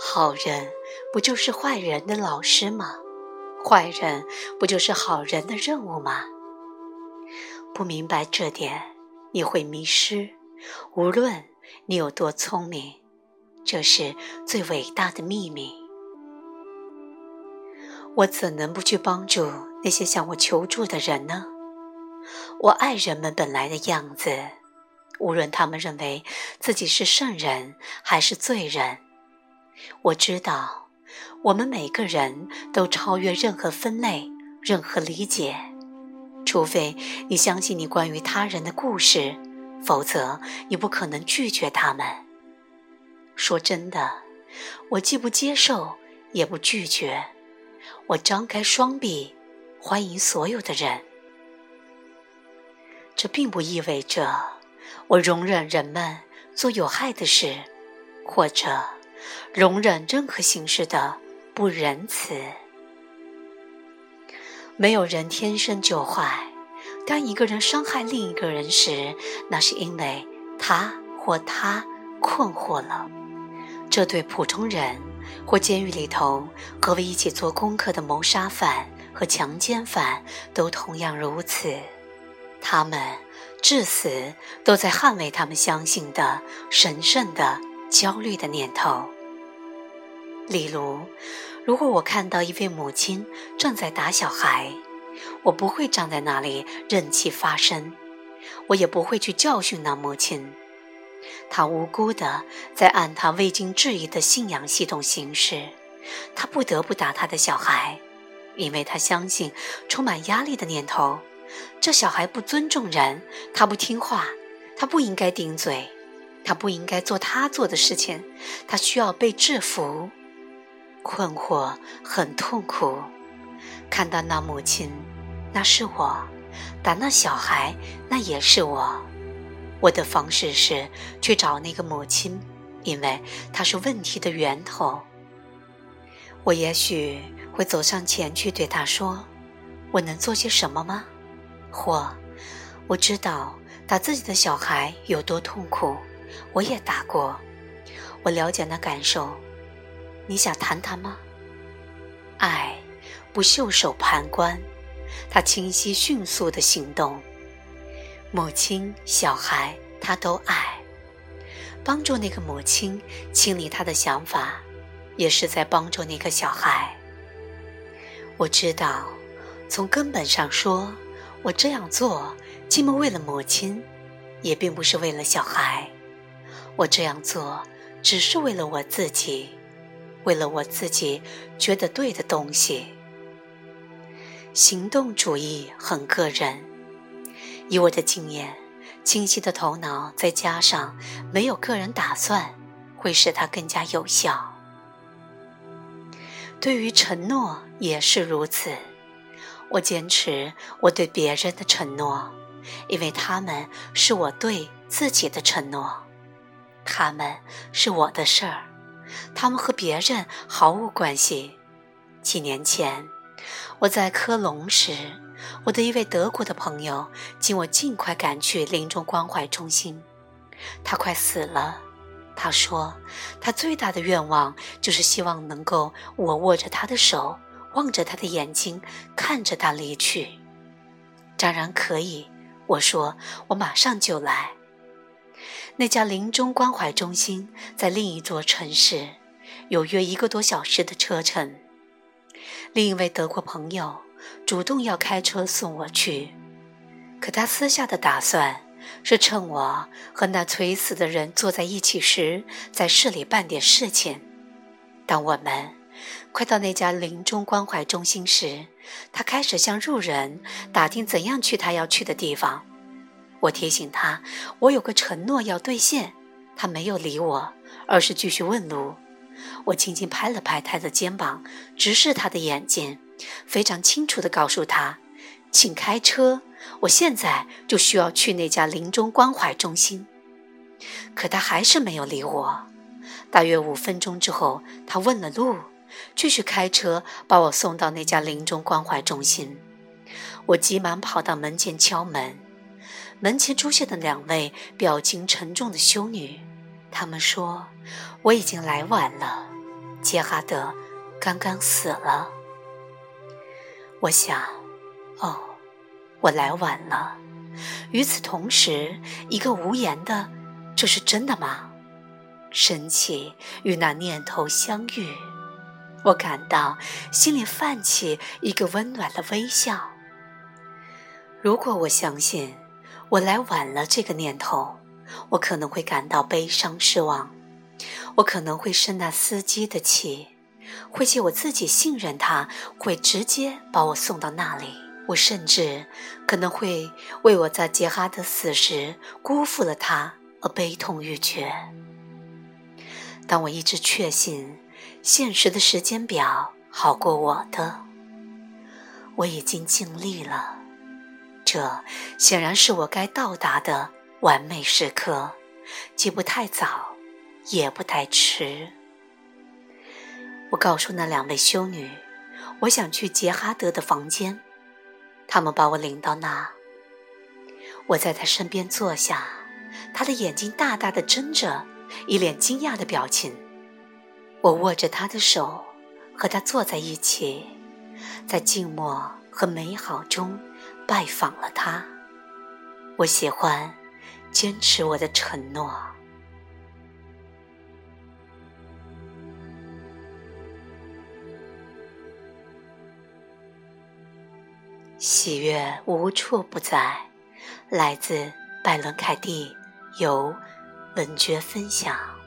好人不就是坏人的老师吗？坏人不就是好人的任务吗？不明白这点，你会迷失。无论你有多聪明，这是最伟大的秘密。我怎能不去帮助那些向我求助的人呢？我爱人们本来的样子，无论他们认为自己是圣人还是罪人。我知道，我们每个人都超越任何分类、任何理解，除非你相信你关于他人的故事，否则你不可能拒绝他们。说真的，我既不接受，也不拒绝，我张开双臂，欢迎所有的人。这并不意味着我容忍人们做有害的事，或者容忍任何形式的不仁慈。没有人天生就坏。当一个人伤害另一个人时，那是因为他或他困惑了。这对普通人或监狱里头和我一起做功课的谋杀犯和强奸犯都同样如此。他们至死都在捍卫他们相信的神圣的焦虑的念头。例如，如果我看到一位母亲正在打小孩，我不会站在那里任其发生，我也不会去教训那母亲。她无辜的在按她未经质疑的信仰系统行事，她不得不打她的小孩，因为她相信充满压力的念头。这小孩不尊重人，他不听话，他不应该顶嘴，他不应该做他做的事情，他需要被制服。困惑很痛苦，看到那母亲，那是我；打那小孩，那也是我。我的方式是去找那个母亲，因为她是问题的源头。我也许会走上前去对她说：“我能做些什么吗？”或我知道打自己的小孩有多痛苦，我也打过，我了解那感受。你想谈谈吗？爱不袖手旁观，他清晰迅速的行动。母亲、小孩，他都爱。帮助那个母亲清理他的想法，也是在帮助那个小孩。我知道，从根本上说。我这样做，既不为了母亲，也并不是为了小孩。我这样做，只是为了我自己，为了我自己觉得对的东西。行动主义很个人，以我的经验，清晰的头脑再加上没有个人打算，会使它更加有效。对于承诺也是如此。我坚持我对别人的承诺，因为他们是我对自己的承诺。他们是我的事儿，他们和别人毫无关系。几年前，我在科隆时，我的一位德国的朋友，请我尽快赶去临终关怀中心。他快死了，他说，他最大的愿望就是希望能够我握着他的手。望着他的眼睛，看着他离去。当然可以，我说，我马上就来。那家临终关怀中心在另一座城市，有约一个多小时的车程。另一位德国朋友主动要开车送我去，可他私下的打算是趁我和那垂死的人坐在一起时，在市里办点事情。当我们。快到那家临终关怀中心时，他开始向路人打听怎样去他要去的地方。我提醒他，我有个承诺要兑现。他没有理我，而是继续问路。我轻轻拍了拍他的肩膀，直视他的眼睛，非常清楚地告诉他：“请开车，我现在就需要去那家临终关怀中心。”可他还是没有理我。大约五分钟之后，他问了路。继续开车把我送到那家临终关怀中心。我急忙跑到门前敲门，门前出现的两位表情沉重的修女，她们说我已经来晚了。杰哈德刚刚死了。我想，哦，我来晚了。与此同时，一个无言的“这是真的吗？”神气与那念头相遇，我感到心里泛起一个温暖的微笑。如果我相信我来晚了这个念头，我可能会感到悲伤失望，我可能会生那司机的气，会借我自己信任他，会直接把我送到那里。我甚至可能会为我在杰哈德死时辜负了他而悲痛欲绝。但我一直确信，现实的时间表好过我的。我已经尽力了，这显然是我该到达的完美时刻，既不太早，也不太迟。我告诉那两位修女，我想去杰哈德的房间。他们把我领到那，我在他身边坐下，他的眼睛大大的睁着，一脸惊讶的表情。我握着他的手，和他坐在一起，在静默和美好中拜访了他。我喜欢坚持我的承诺。喜悦无处不在，来自拜伦·凯蒂，由文觉分享。